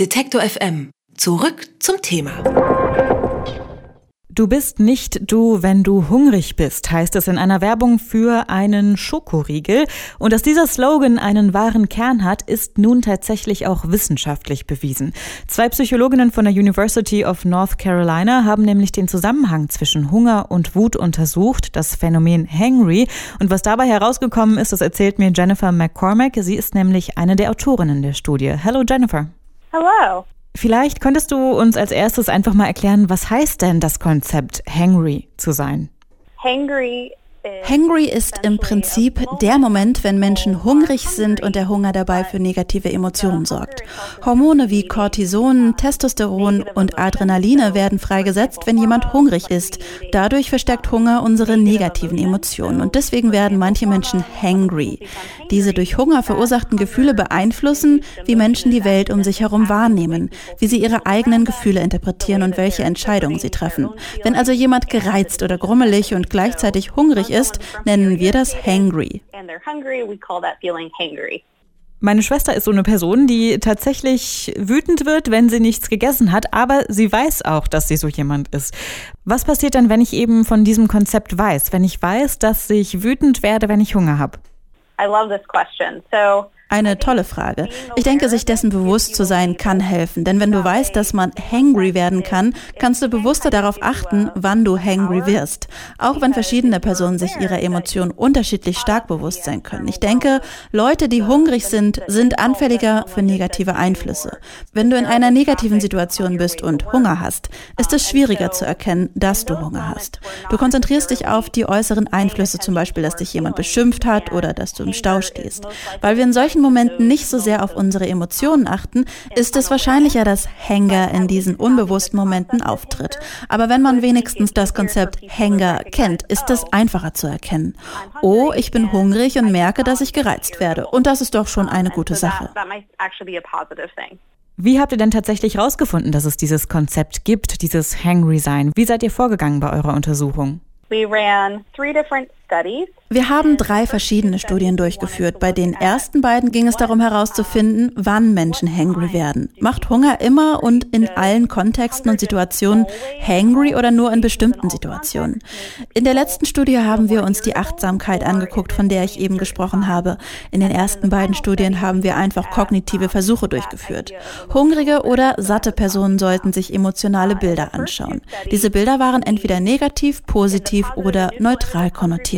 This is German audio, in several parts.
Detektor FM. Zurück zum Thema. Du bist nicht du, wenn du hungrig bist, heißt es in einer Werbung für einen Schokoriegel. Und dass dieser Slogan einen wahren Kern hat, ist nun tatsächlich auch wissenschaftlich bewiesen. Zwei Psychologinnen von der University of North Carolina haben nämlich den Zusammenhang zwischen Hunger und Wut untersucht, das Phänomen Hangry. Und was dabei herausgekommen ist, das erzählt mir Jennifer McCormack. Sie ist nämlich eine der Autorinnen der Studie. Hello, Jennifer. Hello. Vielleicht könntest du uns als erstes einfach mal erklären, was heißt denn das Konzept hangry zu sein? Hangry Hangry ist im Prinzip der Moment, wenn Menschen hungrig sind und der Hunger dabei für negative Emotionen sorgt. Hormone wie Cortison, Testosteron und Adrenaline werden freigesetzt, wenn jemand hungrig ist. Dadurch verstärkt Hunger unsere negativen Emotionen und deswegen werden manche Menschen hangry. Diese durch Hunger verursachten Gefühle beeinflussen, wie Menschen die Welt um sich herum wahrnehmen, wie sie ihre eigenen Gefühle interpretieren und welche Entscheidungen sie treffen. Wenn also jemand gereizt oder grummelig und gleichzeitig hungrig ist, nennen wir das hangry. Meine Schwester ist so eine Person, die tatsächlich wütend wird, wenn sie nichts gegessen hat, aber sie weiß auch, dass sie so jemand ist. Was passiert dann, wenn ich eben von diesem Konzept weiß, wenn ich weiß, dass ich wütend werde, wenn ich Hunger habe? I love this question. So eine tolle Frage. Ich denke, sich dessen bewusst zu sein kann helfen, denn wenn du weißt, dass man hangry werden kann, kannst du bewusster darauf achten, wann du hangry wirst. Auch wenn verschiedene Personen sich ihrer Emotionen unterschiedlich stark bewusst sein können. Ich denke, Leute, die hungrig sind, sind anfälliger für negative Einflüsse. Wenn du in einer negativen Situation bist und Hunger hast, ist es schwieriger zu erkennen, dass du Hunger hast. Du konzentrierst dich auf die äußeren Einflüsse, zum Beispiel, dass dich jemand beschimpft hat oder dass du im Stau stehst. Weil wir in solchen Momenten nicht so sehr auf unsere Emotionen achten, ist es wahrscheinlicher, dass Hänger in diesen unbewussten Momenten auftritt. Aber wenn man wenigstens das Konzept Hänger kennt, ist es einfacher zu erkennen. Oh, ich bin hungrig und merke, dass ich gereizt werde. Und das ist doch schon eine gute Sache. Wie habt ihr denn tatsächlich herausgefunden, dass es dieses Konzept gibt, dieses Hangry Sein? Wie seid ihr vorgegangen bei eurer Untersuchung? We ran three different. Wir haben drei verschiedene Studien durchgeführt. Bei den ersten beiden ging es darum herauszufinden, wann Menschen hangry werden. Macht Hunger immer und in allen Kontexten und Situationen hangry oder nur in bestimmten Situationen? In der letzten Studie haben wir uns die Achtsamkeit angeguckt, von der ich eben gesprochen habe. In den ersten beiden Studien haben wir einfach kognitive Versuche durchgeführt. Hungrige oder satte Personen sollten sich emotionale Bilder anschauen. Diese Bilder waren entweder negativ, positiv oder neutral konnotiert.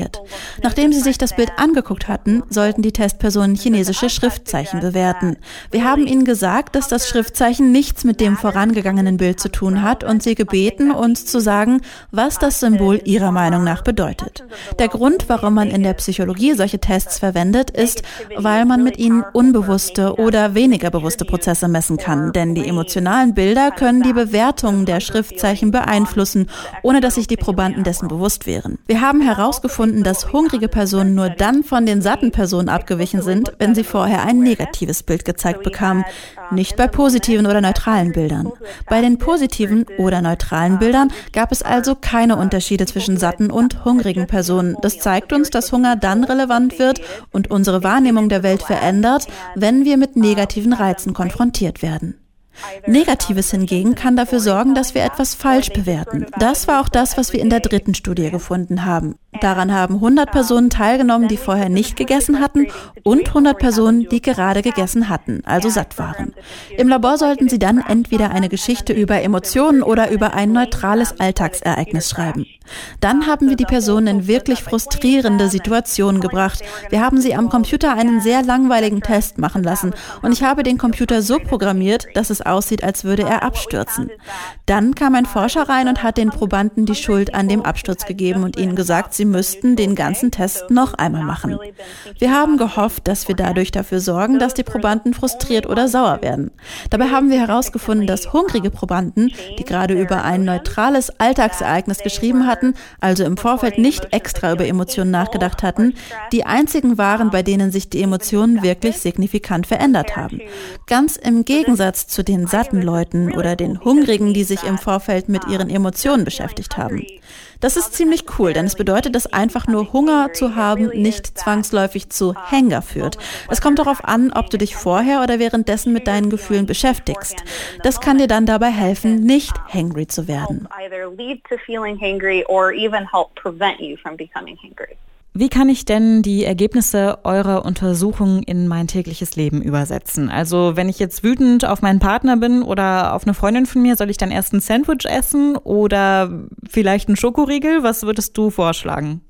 Nachdem sie sich das Bild angeguckt hatten, sollten die Testpersonen chinesische Schriftzeichen bewerten. Wir haben ihnen gesagt, dass das Schriftzeichen nichts mit dem vorangegangenen Bild zu tun hat und sie gebeten, uns zu sagen, was das Symbol ihrer Meinung nach bedeutet. Der Grund, warum man in der Psychologie solche Tests verwendet, ist, weil man mit ihnen unbewusste oder weniger bewusste Prozesse messen kann, denn die emotionalen Bilder können die Bewertung der Schriftzeichen beeinflussen, ohne dass sich die Probanden dessen bewusst wären. Wir haben herausgefunden, dass hungrige hungrige Personen nur dann von den satten Personen abgewichen sind, wenn sie vorher ein negatives Bild gezeigt bekamen, nicht bei positiven oder neutralen Bildern. Bei den positiven oder neutralen Bildern gab es also keine Unterschiede zwischen satten und hungrigen Personen. Das zeigt uns, dass Hunger dann relevant wird und unsere Wahrnehmung der Welt verändert, wenn wir mit negativen Reizen konfrontiert werden. Negatives hingegen kann dafür sorgen, dass wir etwas falsch bewerten. Das war auch das, was wir in der dritten Studie gefunden haben. Daran haben 100 Personen teilgenommen, die vorher nicht gegessen hatten und 100 Personen, die gerade gegessen hatten, also satt waren. Im Labor sollten sie dann entweder eine Geschichte über Emotionen oder über ein neutrales Alltagsereignis schreiben. Dann haben wir die Personen in wirklich frustrierende Situationen gebracht. Wir haben sie am Computer einen sehr langweiligen Test machen lassen und ich habe den Computer so programmiert, dass es aussieht, als würde er abstürzen. Dann kam ein Forscher rein und hat den Probanden die Schuld an dem Absturz gegeben und ihnen gesagt, sie müssten den ganzen Test noch einmal machen. Wir haben gehofft, dass wir dadurch dafür sorgen, dass die Probanden frustriert oder sauer werden. Dabei haben wir herausgefunden, dass hungrige Probanden, die gerade über ein neutrales Alltagsereignis geschrieben hatten, also im Vorfeld nicht extra über Emotionen nachgedacht hatten, die einzigen waren, bei denen sich die Emotionen wirklich signifikant verändert haben. Ganz im Gegensatz zu den satten Leuten oder den Hungrigen, die sich im Vorfeld mit ihren Emotionen beschäftigt haben. Das ist ziemlich cool, denn es bedeutet, dass einfach nur Hunger zu haben nicht zwangsläufig zu Hunger führt. Es kommt darauf an, ob du dich vorher oder währenddessen mit deinen Gefühlen beschäftigst. Das kann dir dann dabei helfen, nicht hangry zu werden. Wie kann ich denn die Ergebnisse eurer Untersuchung in mein tägliches Leben übersetzen? Also wenn ich jetzt wütend auf meinen Partner bin oder auf eine Freundin von mir, soll ich dann erst ein Sandwich essen oder vielleicht einen Schokoriegel? Was würdest du vorschlagen?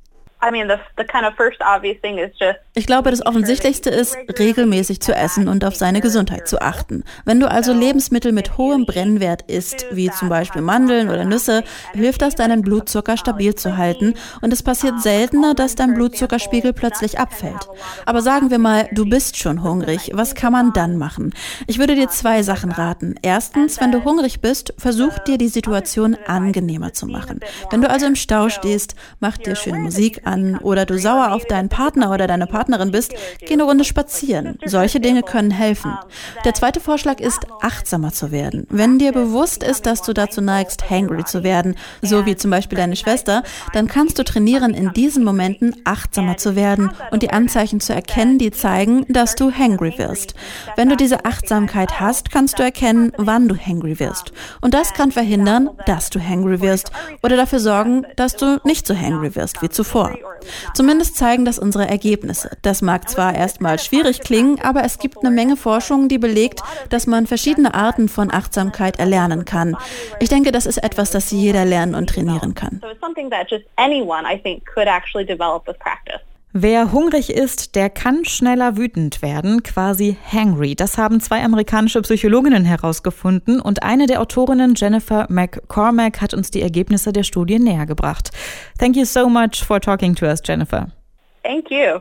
Ich glaube, das Offensichtlichste ist, regelmäßig zu essen und auf seine Gesundheit zu achten. Wenn du also Lebensmittel mit hohem Brennwert isst, wie zum Beispiel Mandeln oder Nüsse, hilft das, deinen Blutzucker stabil zu halten und es passiert seltener, dass dein Blutzuckerspiegel plötzlich abfällt. Aber sagen wir mal, du bist schon hungrig, was kann man dann machen? Ich würde dir zwei Sachen raten. Erstens, wenn du hungrig bist, versuch dir die Situation angenehmer zu machen. Wenn du also im Stau stehst, mach dir schöne Musik an oder du sauer auf deinen Partner oder deine Partnerin bist, geh eine Runde spazieren. Solche Dinge können helfen. Der zweite Vorschlag ist, achtsamer zu werden. Wenn dir bewusst ist, dass du dazu neigst, hangry zu werden, so wie zum Beispiel deine Schwester, dann kannst du trainieren, in diesen Momenten achtsamer zu werden und die Anzeichen zu erkennen, die zeigen, dass du hangry wirst. Wenn du diese Achtsamkeit hast, kannst du erkennen, wann du hangry wirst. Und das kann verhindern, dass du hangry wirst oder dafür sorgen, dass du nicht so hangry wirst wie zuvor. Zumindest zeigen das unsere Ergebnisse. Das mag zwar erstmal schwierig klingen, aber es gibt eine Menge Forschung, die belegt, dass man verschiedene Arten von Achtsamkeit erlernen kann. Ich denke, das ist etwas, das jeder lernen und trainieren kann. Wer hungrig ist, der kann schneller wütend werden, quasi hangry. Das haben zwei amerikanische Psychologinnen herausgefunden und eine der Autorinnen, Jennifer McCormack, hat uns die Ergebnisse der Studie näher gebracht. Thank you so much for talking to us, Jennifer. Thank you.